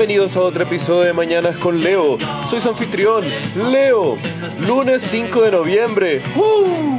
Bienvenidos a otro episodio de Mañanas con Leo. Soy su anfitrión, Leo. Lunes 5 de noviembre. ¡Uh!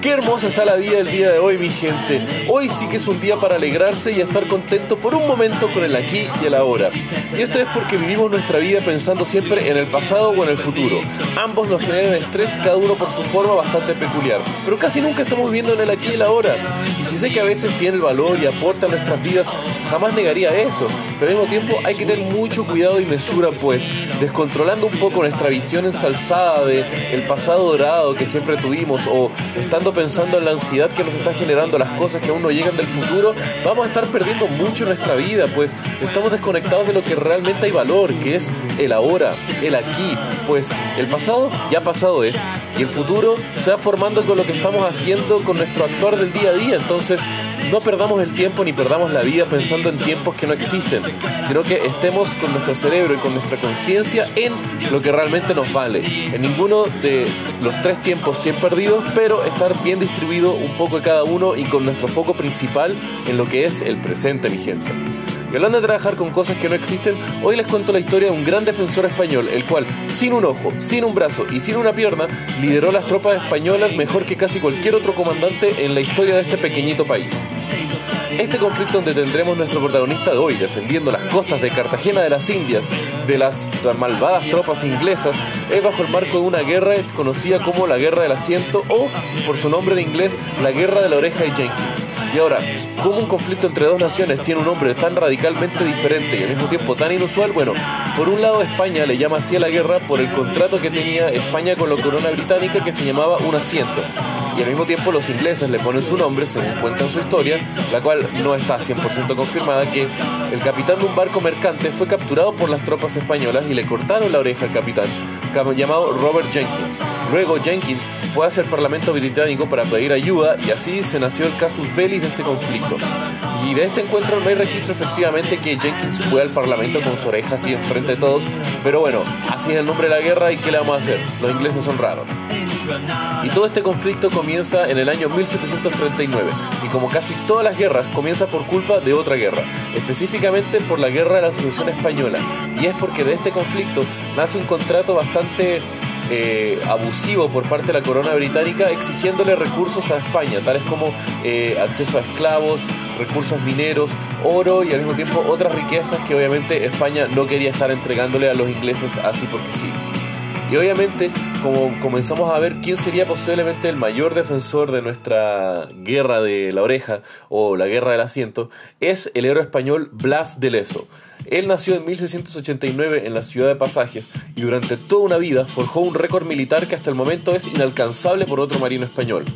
Qué hermosa está la vida el día de hoy, mi gente. Hoy sí que es un día para alegrarse y estar contento por un momento con el aquí y el ahora. Y esto es porque vivimos nuestra vida pensando siempre en el pasado o en el futuro. Ambos nos generan estrés, cada uno por su forma bastante peculiar. Pero casi nunca estamos viviendo en el aquí y el ahora. Y si sé que a veces tiene el valor y aporta a nuestras vidas, jamás negaría eso. Pero al mismo tiempo hay que tener mucho cuidado y mesura, pues, descontrolando un poco nuestra visión ensalzada de el pasado dorado que siempre tuvimos o estando pensando en la ansiedad que nos está generando las cosas que aún no llegan del futuro, vamos a estar perdiendo mucho nuestra vida, pues estamos desconectados de lo que realmente hay valor, que es el ahora, el aquí, pues el pasado ya pasado es y el futuro se va formando con lo que estamos haciendo con nuestro actuar del día a día, entonces no perdamos el tiempo ni perdamos la vida pensando en tiempos que no existen, sino que estemos con nuestro cerebro y con nuestra conciencia en lo que realmente nos vale. En ninguno de los tres tiempos 100 perdidos, pero estar bien distribuido un poco de cada uno y con nuestro foco principal en lo que es el presente, mi gente. Y hablando de trabajar con cosas que no existen, hoy les cuento la historia de un gran defensor español, el cual, sin un ojo, sin un brazo y sin una pierna, lideró las tropas españolas mejor que casi cualquier otro comandante en la historia de este pequeñito país. Este conflicto donde tendremos nuestro protagonista de hoy, defendiendo las costas de Cartagena de las Indias de las malvadas tropas inglesas, es bajo el marco de una guerra conocida como la Guerra del Asiento o, por su nombre en inglés, la Guerra de la Oreja de Jenkins. Y ahora, ¿cómo un conflicto entre dos naciones tiene un nombre tan radicalmente diferente y al mismo tiempo tan inusual? Bueno, por un lado España le llama así a la guerra por el contrato que tenía España con la corona británica que se llamaba un asiento. Y al mismo tiempo los ingleses le ponen su nombre, según cuentan su historia, la cual no está 100% confirmada, que el capitán de un barco mercante fue capturado por las tropas españolas y le cortaron la oreja al capitán, llamado Robert Jenkins. Luego Jenkins fue hacia el Parlamento británico para pedir ayuda y así se nació el casus belli de este conflicto. Y de este encuentro no hay registro efectivamente que Jenkins fue al Parlamento con su oreja así enfrente de todos, pero bueno, así es el nombre de la guerra y ¿qué le vamos a hacer? Los ingleses son raros. Y todo este conflicto comienza en el año 1739 y como casi todas las guerras comienza por culpa de otra guerra, específicamente por la guerra de la Sucesión Española. Y es porque de este conflicto nace un contrato bastante eh, abusivo por parte de la corona británica exigiéndole recursos a España, tales como eh, acceso a esclavos, recursos mineros, oro y al mismo tiempo otras riquezas que obviamente España no quería estar entregándole a los ingleses así porque sí. Y obviamente, como comenzamos a ver quién sería posiblemente el mayor defensor de nuestra guerra de la oreja o la guerra del asiento, es el héroe español Blas de Leso. Él nació en 1689 en la ciudad de Pasajes y durante toda una vida forjó un récord militar que hasta el momento es inalcanzable por otro marino español.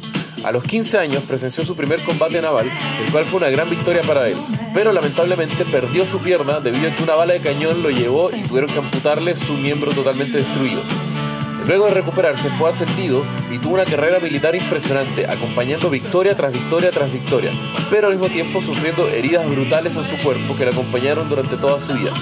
A los 15 años presenció su primer combate naval, el cual fue una gran victoria para él, pero lamentablemente perdió su pierna debido a que una bala de cañón lo llevó y tuvieron que amputarle su miembro totalmente destruido. Luego de recuperarse fue ascendido y tuvo una carrera militar impresionante, acompañando victoria tras victoria tras victoria, pero al mismo tiempo sufriendo heridas brutales en su cuerpo que le acompañaron durante toda su vida,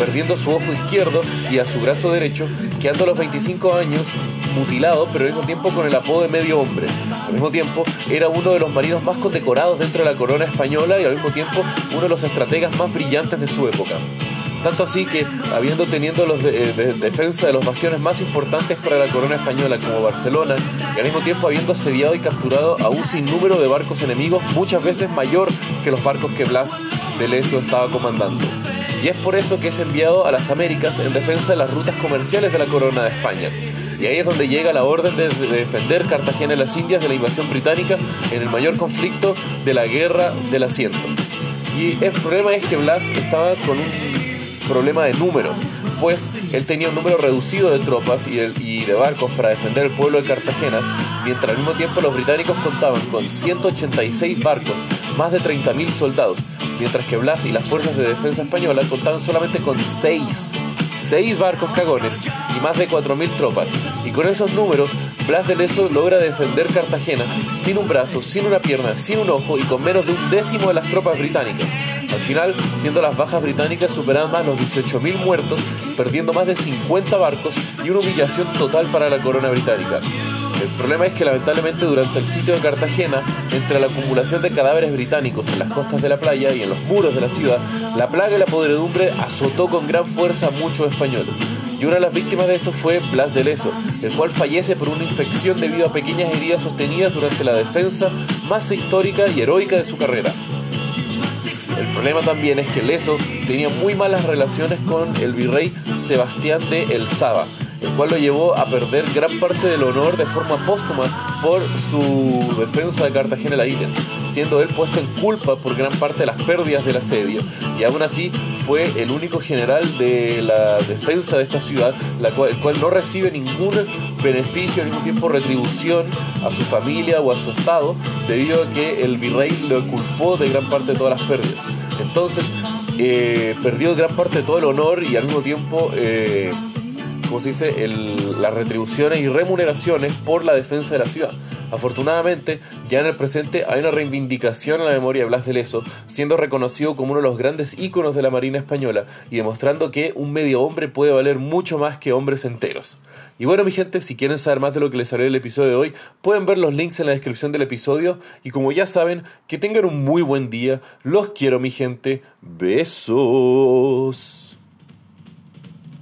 perdiendo su ojo izquierdo y a su brazo derecho, quedando a los 25 años mutilado, pero al mismo tiempo con el apodo de medio hombre. Al mismo tiempo era uno de los marinos más condecorados dentro de la corona española y al mismo tiempo uno de los estrategas más brillantes de su época. Tanto así que, habiendo tenido los de, defensa de los bastiones más importantes para la corona española como Barcelona, y al mismo tiempo habiendo asediado y capturado a un sinnúmero de barcos enemigos, muchas veces mayor que los barcos que Blas de Leso estaba comandando. Y es por eso que es enviado a las Américas en defensa de las rutas comerciales de la corona de España. Y ahí es donde llega la orden de, defender Cartagena y las Indias de la invasión británica en el mayor conflicto de la guerra del asiento. Y el problema es que Blas estaba con un problema de números, pues él tenía un número reducido de tropas y de, barcos para defender el pueblo de Cartagena, mientras al mismo tiempo los británicos contaban con 186 barcos, más de 30.000 soldados, mientras que Blas y las fuerzas de defensa española contaban solamente con 6 6 barcos cagones y más de 4.000 tropas. Y con esos números, Blas de Leso logra defender Cartagena sin un brazo, sin una pierna, sin un ojo y con menos de un décimo de las tropas británicas. Al final, siendo las bajas británicas superadas más los 18.000 muertos, perdiendo más de 50 barcos y una humillación total para la corona británica. El problema es que lamentablemente durante el sitio de Cartagena, entre la acumulación de cadáveres británicos en las costas de la playa y en los muros de la ciudad, la plaga y la podredumbre azotó con gran fuerza a muchos españoles. Y una de las víctimas de esto fue Blas de Leso, el cual fallece por una infección debido a pequeñas heridas sostenidas durante la defensa más histórica y heroica de su carrera. El problema también es que Leso tenía muy malas relaciones con el virrey Sebastián de El Saba, el cual lo llevó a perder gran parte del honor de forma póstuma por su defensa de Cartagena las Indias, siendo él puesto en culpa por gran parte de las pérdidas del asedio, y aún así fue el único general de la defensa de esta ciudad, el cual no recibe ningún beneficio, ningún tipo de retribución a su familia o a su estado, debido a que el virrey lo culpó de gran parte de todas las pérdidas. Entonces, eh, perdió gran parte de todo el honor y al mismo tiempo... Eh, como se dice, las retribuciones y remuneraciones por la defensa de la ciudad. Afortunadamente, ya en el presente hay una reivindicación a la memoria de Blas de Leso, siendo reconocido como uno de los grandes íconos de la Marina Española y demostrando que un medio hombre puede valer mucho más que hombres enteros. Y bueno, mi gente, si quieren saber más de lo que les salió el episodio de hoy, pueden ver los links en la descripción del episodio. Y como ya saben, que tengan un muy buen día. Los quiero, mi gente. Besos.